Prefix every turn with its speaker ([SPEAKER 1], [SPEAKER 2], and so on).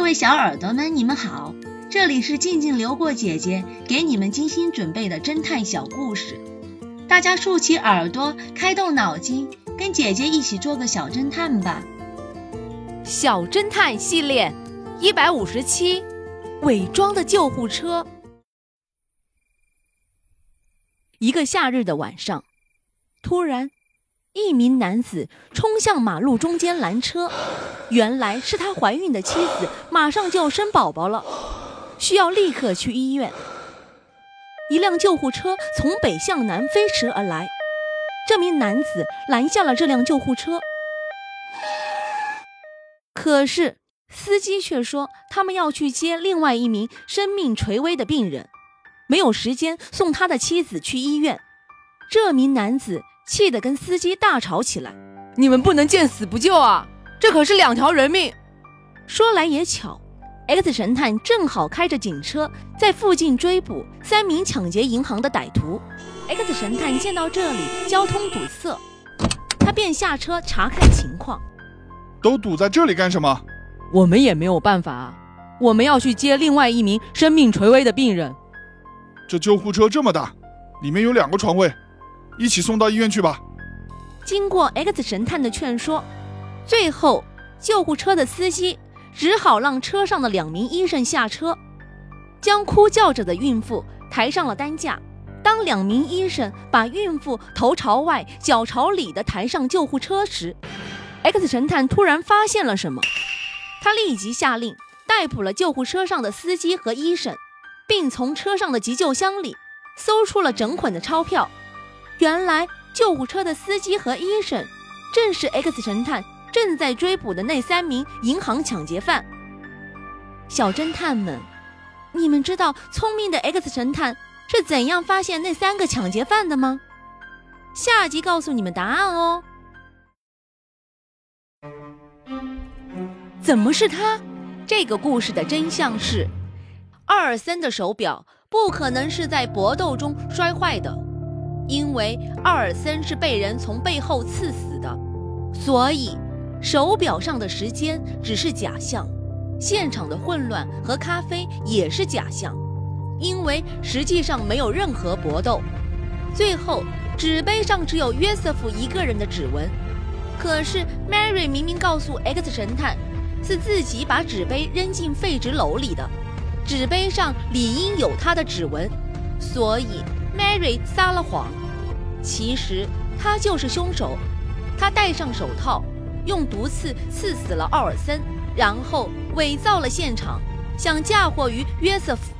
[SPEAKER 1] 各位小耳朵们，你们好，这里是静静流过姐姐给你们精心准备的侦探小故事，大家竖起耳朵，开动脑筋，跟姐姐一起做个小侦探吧。
[SPEAKER 2] 小侦探系列一百五十七，伪装的救护车。一个夏日的晚上，突然。一名男子冲向马路中间拦车，原来是他怀孕的妻子马上就要生宝宝了，需要立刻去医院。一辆救护车从北向南飞驰而来，这名男子拦下了这辆救护车，可是司机却说他们要去接另外一名生命垂危的病人，没有时间送他的妻子去医院。这名男子。气得跟司机大吵起来！
[SPEAKER 3] 你们不能见死不救啊！这可是两条人命。
[SPEAKER 2] 说来也巧，X 神探正好开着警车在附近追捕三名抢劫银行的歹徒。X 神探见到这里交通堵塞，他便下车查看情况。
[SPEAKER 4] 都堵在这里干什么？
[SPEAKER 3] 我们也没有办法啊！我们要去接另外一名生命垂危的病人。
[SPEAKER 4] 这救护车这么大，里面有两个床位。一起送到医院去吧。
[SPEAKER 2] 经过 X 神探的劝说，最后救护车的司机只好让车上的两名医生下车，将哭叫着的孕妇抬上了担架。当两名医生把孕妇头朝外、脚朝里的抬上救护车时，X 神探突然发现了什么，他立即下令逮捕了救护车上的司机和医生，并从车上的急救箱里搜出了整捆的钞票。原来救护车的司机和医生，正是 X 神探正在追捕的那三名银行抢劫犯。小侦探们，你们知道聪明的 X 神探是怎样发现那三个抢劫犯的吗？下集告诉你们答案哦。怎么是他？这个故事的真相是，奥尔森的手表不可能是在搏斗中摔坏的。因为奥尔森是被人从背后刺死的，所以手表上的时间只是假象，现场的混乱和咖啡也是假象，因为实际上没有任何搏斗。最后，纸杯上只有约瑟夫一个人的指纹，可是 Mary 明明告诉 X 神探，是自己把纸杯扔进废纸篓里的，纸杯上理应有他的指纹，所以 Mary 撒了谎。其实他就是凶手，他戴上手套，用毒刺刺死了奥尔森，然后伪造了现场，想嫁祸于约瑟夫。